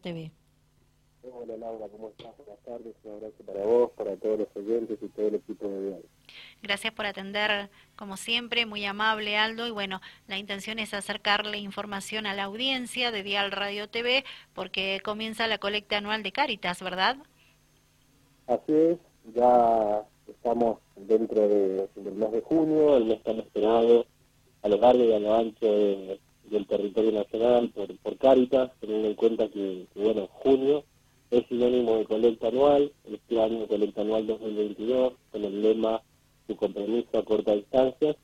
TV. Hola Laura, ¿cómo estás? Buenas tardes, un abrazo para vos, para todos los oyentes y todo el equipo de Dial. Gracias por atender, como siempre, muy amable Aldo. Y bueno, la intención es acercarle información a la audiencia de Dial Radio TV porque comienza la colecta anual de Cáritas, ¿verdad? Así es, ya estamos dentro de, del mes de junio, el mes tan esperado a lo largo y a lo ancho del territorio nacional por, por Cáritas, teniendo en cuenta que, bueno, junio es sinónimo de colecta anual, este año colecta anual 2022, con el lema su compromiso a corta distancia.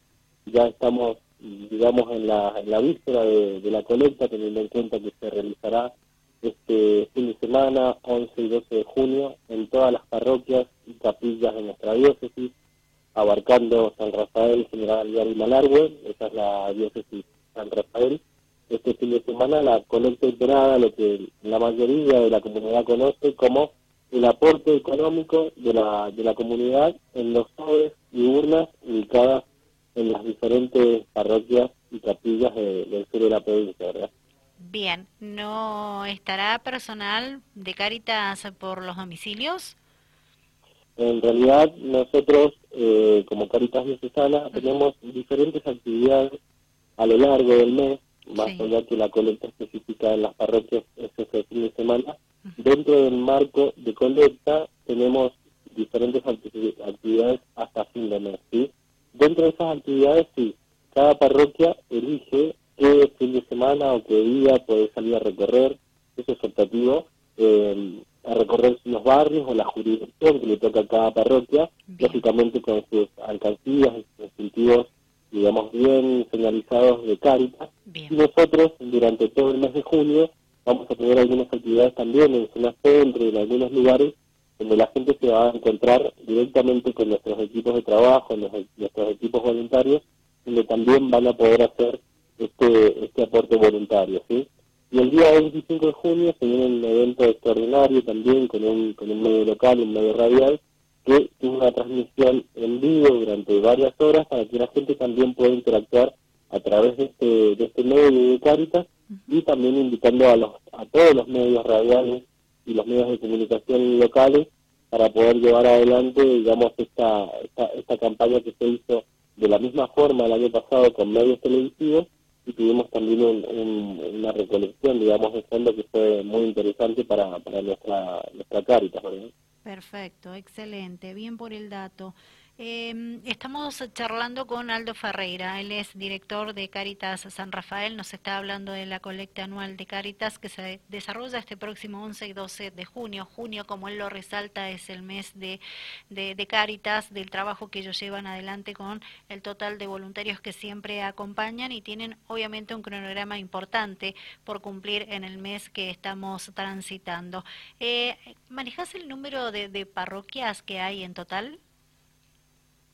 Ya estamos, digamos, en la, en la víspera de, la colecta, teniendo en cuenta que se realizará este fin de semana, 11 y 12 de junio, en todas las parroquias y capillas de nuestra diócesis, abarcando San Rafael, General y Malargüe, esa es la diócesis San Rafael, este fin de semana la colecta integrada, lo que la mayoría de la comunidad conoce como el aporte económico de la, de la comunidad en los sobres y urnas ubicadas en las diferentes parroquias y capillas del sur de la provincia, ¿verdad? Bien, ¿no estará personal de Cáritas por los domicilios? En realidad nosotros eh, como Cáritas Diocesana tenemos diferentes actividades a lo largo del mes más allá que la colecta específica en las parroquias es ese fin de semana. Dentro del marco de colecta tenemos diferentes actividades hasta fin de mes, ¿sí? Dentro de esas actividades, sí, cada parroquia elige qué fin de semana o qué día puede salir a recorrer, eso es optativo, eh, a recorrer los barrios o la jurisdicción que le toca a cada parroquia, lógicamente con sus alcancías y sus distintivos digamos, bien señalizados de Cáritas. Y nosotros, durante todo el mes de junio, vamos a tener algunas actividades también en zonas centro y en algunos lugares donde la gente se va a encontrar directamente con nuestros equipos de trabajo, nuestros equipos voluntarios, donde también van a poder hacer este, este aporte voluntario, ¿sí? Y el día 25 de junio se viene un evento extraordinario también con un, con un medio local, un medio radial, que tiene una transmisión en vivo durante varias horas para que la gente también pueda interactuar a través de este, de este medio de Caritas y también invitando a, los, a todos los medios radiales y los medios de comunicación locales para poder llevar adelante, digamos, esta, esta, esta campaña que se hizo de la misma forma el año pasado con medios televisivos y tuvimos también una recolección, digamos, de fondo que fue muy interesante para, para nuestra, nuestra Caritas, Perfecto, excelente, bien por el dato. Eh, estamos charlando con Aldo Ferreira, él es director de Caritas San Rafael, nos está hablando de la colecta anual de Caritas que se desarrolla este próximo 11 y 12 de junio. Junio, como él lo resalta, es el mes de, de, Caritas, del trabajo que ellos llevan adelante con el total de voluntarios que siempre acompañan y tienen obviamente un cronograma importante por cumplir en el mes que estamos transitando. Eh, ¿Manejas el número de, de parroquias que hay en total?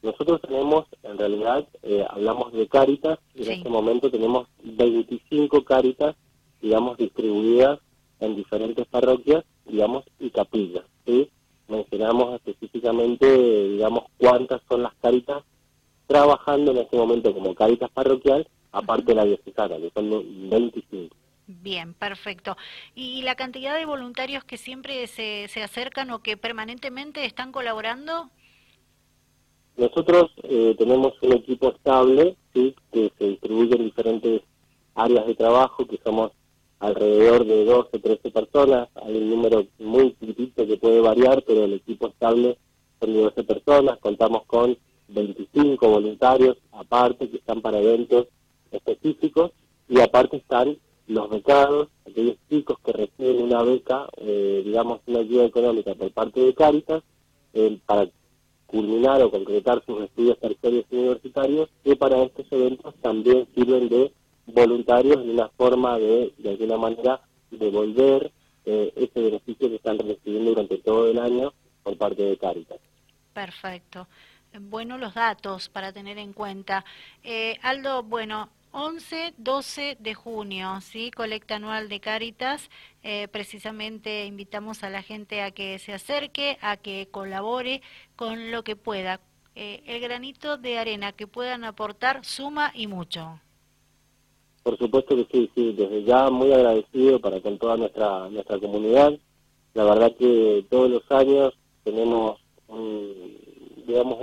Nosotros tenemos, en realidad, eh, hablamos de Cáritas, y en este momento tenemos 25 Cáritas, digamos, distribuidas en diferentes parroquias, digamos, y capillas, ¿sí? Mencionamos específicamente, digamos, cuántas son las Cáritas trabajando en este momento como Cáritas parroquial, aparte de la diocesana, que son 25. Bien, perfecto. ¿Y la cantidad de voluntarios que siempre se, se acercan o que permanentemente están colaborando? Nosotros eh, tenemos un equipo estable ¿sí? que se distribuye en diferentes áreas de trabajo, que somos alrededor de 12, 13 personas. Hay un número muy chiquitito que puede variar, pero el equipo estable son de 12 personas. Contamos con 25 voluntarios aparte que están para eventos específicos y aparte están los becados, aquellos chicos que reciben una beca, eh, digamos una ayuda económica por parte de Cáritas, eh, para culminar o concretar sus estudios terciarios y universitarios, que para estos eventos también sirven de voluntarios en una forma de, de alguna manera, devolver eh, ese beneficio que están recibiendo durante todo el año por parte de Caritas. Perfecto. Bueno, los datos para tener en cuenta. Eh, Aldo, bueno, 11, 12 de junio, ¿sí? Colecta anual de Cáritas. Eh, precisamente invitamos a la gente a que se acerque, a que colabore con lo que pueda. Eh, el granito de arena que puedan aportar suma y mucho. Por supuesto que sí, sí, desde ya muy agradecido para con toda nuestra nuestra comunidad. La verdad que todos los años tenemos, digamos,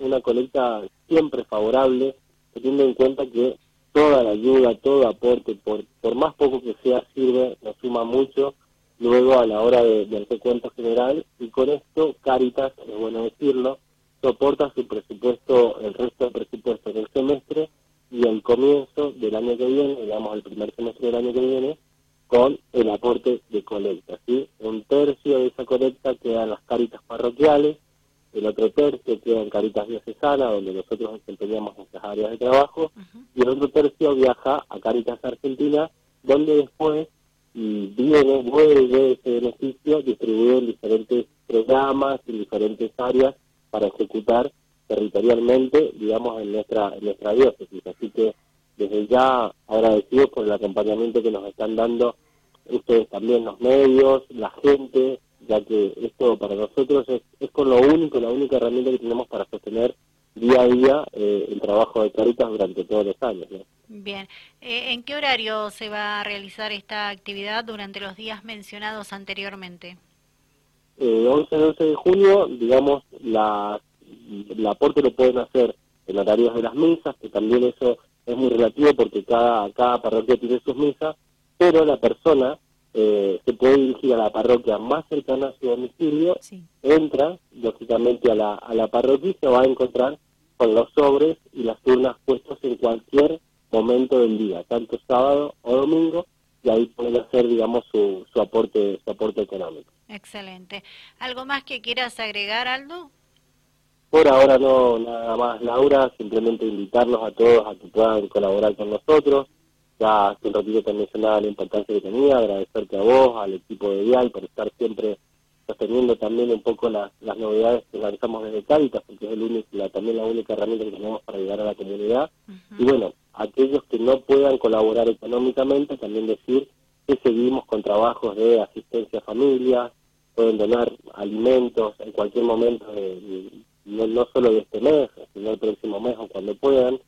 una colecta siempre favorable, teniendo en cuenta que toda la ayuda, todo aporte, por, por más poco que sea, sirve, nos suma mucho luego a la hora de, del recuento general y con esto Caritas, es bueno decirlo, soporta su presupuesto, el resto del presupuesto del semestre y el comienzo del año que viene, digamos el primer semestre del año que viene, con el aporte de colecta. ¿sí? Un tercio de esa colecta queda en las caritas parroquiales, el otro tercio queda en Caritas Diocesanas, donde nosotros desempeñamos nuestras áreas de trabajo, y el otro tercio viaja a Caritas Argentina, donde después viene, vuelve ese beneficio distribuido en diferentes programas, en diferentes áreas para ejecutar territorialmente, digamos, en nuestra, en nuestra diócesis. Así que desde ya agradecidos por el acompañamiento que nos están dando ustedes también, los medios, la gente, ya que esto para nosotros es, es con lo único, la única herramienta que tenemos para sostener día a día eh, el trabajo de Caritas durante todos los años. Bien, eh, ¿en qué horario se va a realizar esta actividad durante los días mencionados anteriormente? Eh, 11 y 12 de junio, digamos, la el aporte lo pueden hacer en horarios de las misas, que también eso es muy relativo porque cada, cada parroquia tiene sus misas, pero la persona eh, se puede dirigir a la parroquia más cercana a su domicilio, entra lógicamente a la, a la parroquia y se va a encontrar con los sobres y las urnas puestos en cualquier momento del día, tanto sábado o domingo, y ahí pueden hacer, digamos, su, su aporte su aporte económico. Excelente. ¿Algo más que quieras agregar, Aldo? Por ahora no, nada más, Laura, simplemente invitarlos a todos a que puedan colaborar con nosotros. Ya hace un ratito te mencionaba la importancia que tenía, agradecerte a vos, al equipo de Vial, por estar siempre sosteniendo también un poco las, las novedades que realizamos desde Cáritas, porque es el único, la, también la única herramienta que tenemos para ayudar a la comunidad. Y bueno, aquellos que no puedan colaborar económicamente, también decir que seguimos con trabajos de asistencia a familias, pueden donar alimentos en cualquier momento de, no, no solo de este mes, sino el próximo mes o cuando puedan,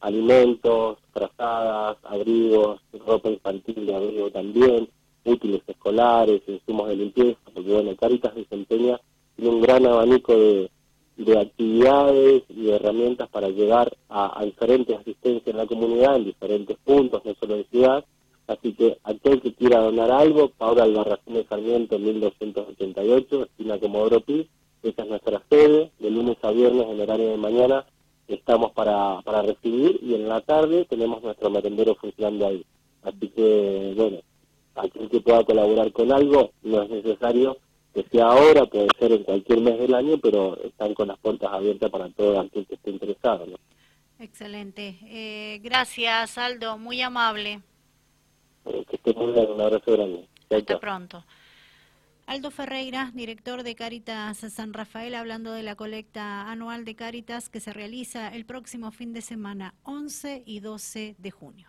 alimentos, trazadas, abrigos, ropa infantil de abrigo también, útiles escolares, insumos de limpieza, porque bueno, Caritas desempeña un gran abanico de, de actividades y de herramientas para llegar a, diferentes asistencias en la comunidad, en diferentes puntos, no solo de ciudad, así que aquel que quiera donar algo, Paula Albarracín de Sarmiento, 1288, esquina Comodoro Pi, esa es nuestra sede, de lunes a viernes en horario de mañana estamos para, para recibir y en la tarde tenemos nuestro merendero funcionando ahí. Así que, bueno, aquel que pueda colaborar con algo, no es necesario que sea ahora, puede ser en cualquier mes del año, pero están con las puertas abiertas para todo aquel que esté interesado. Excelente. Eh, gracias, Aldo, muy amable. Eh, que esté muy bien, un abrazo grande. Hasta pronto. Aldo Ferreira, director de Caritas San Rafael, hablando de la colecta anual de Caritas que se realiza el próximo fin de semana, 11 y 12 de junio.